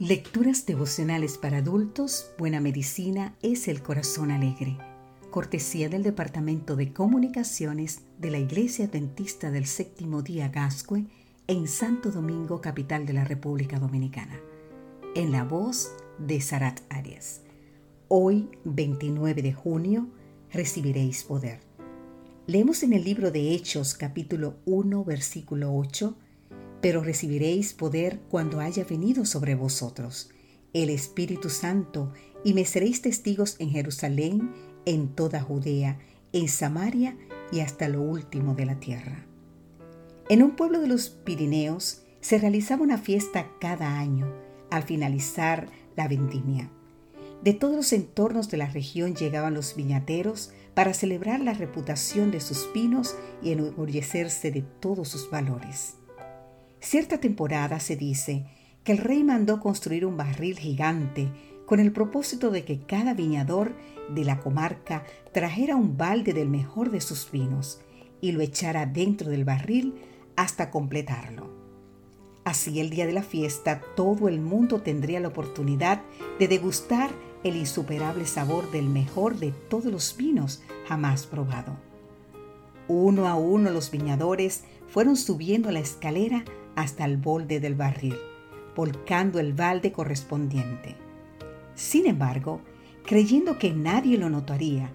Lecturas devocionales para adultos, Buena Medicina es el Corazón Alegre. Cortesía del Departamento de Comunicaciones de la Iglesia Adventista del Séptimo Día Gascue en Santo Domingo, capital de la República Dominicana. En la voz de Sarat Arias. Hoy, 29 de junio, recibiréis poder. Leemos en el libro de Hechos capítulo 1 versículo 8 pero recibiréis poder cuando haya venido sobre vosotros el Espíritu Santo, y me seréis testigos en Jerusalén, en toda Judea, en Samaria y hasta lo último de la tierra. En un pueblo de los Pirineos se realizaba una fiesta cada año, al finalizar la vendimia. De todos los entornos de la región llegaban los viñateros para celebrar la reputación de sus pinos y enorgullecerse de todos sus valores. Cierta temporada se dice que el rey mandó construir un barril gigante con el propósito de que cada viñador de la comarca trajera un balde del mejor de sus vinos y lo echara dentro del barril hasta completarlo. Así el día de la fiesta todo el mundo tendría la oportunidad de degustar el insuperable sabor del mejor de todos los vinos jamás probado. Uno a uno los viñadores fueron subiendo la escalera hasta el borde del barril, volcando el balde correspondiente. Sin embargo, creyendo que nadie lo notaría,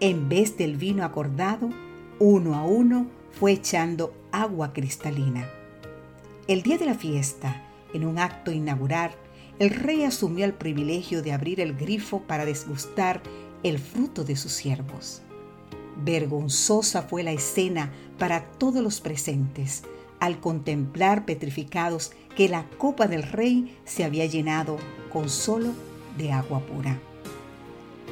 en vez del vino acordado, uno a uno fue echando agua cristalina. El día de la fiesta, en un acto inaugural, el rey asumió el privilegio de abrir el grifo para desgustar el fruto de sus siervos. Vergonzosa fue la escena para todos los presentes, al contemplar petrificados que la copa del rey se había llenado con solo de agua pura.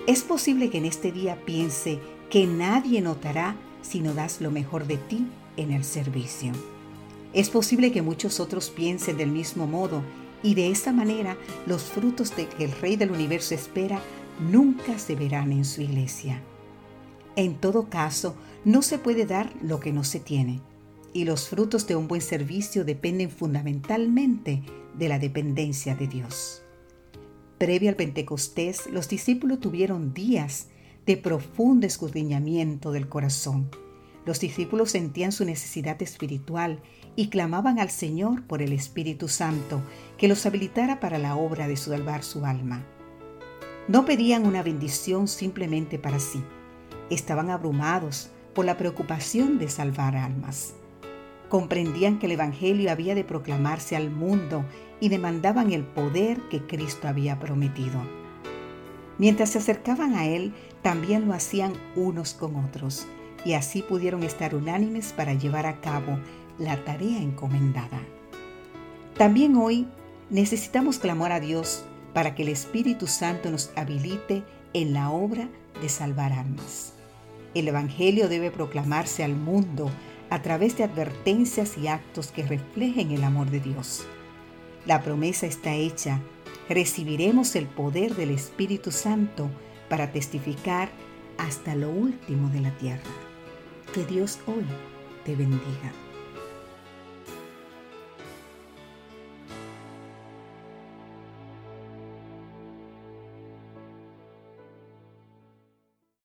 Es posible que en este día piense que nadie notará si no das lo mejor de ti en el servicio. Es posible que muchos otros piensen del mismo modo y de esa manera los frutos de que el Rey del universo espera nunca se verán en su iglesia. En todo caso, no se puede dar lo que no se tiene y los frutos de un buen servicio dependen fundamentalmente de la dependencia de Dios. Previo al Pentecostés, los discípulos tuvieron días de profundo escudriñamiento del corazón. Los discípulos sentían su necesidad espiritual y clamaban al Señor por el Espíritu Santo que los habilitara para la obra de salvar su alma. No pedían una bendición simplemente para sí, estaban abrumados por la preocupación de salvar almas. Comprendían que el Evangelio había de proclamarse al mundo y demandaban el poder que Cristo había prometido. Mientras se acercaban a Él, también lo hacían unos con otros, y así pudieron estar unánimes para llevar a cabo la tarea encomendada. También hoy necesitamos clamar a Dios para que el Espíritu Santo nos habilite en la obra de salvar almas. El Evangelio debe proclamarse al mundo a través de advertencias y actos que reflejen el amor de Dios. La promesa está hecha, recibiremos el poder del Espíritu Santo para testificar hasta lo último de la tierra. Que Dios hoy te bendiga.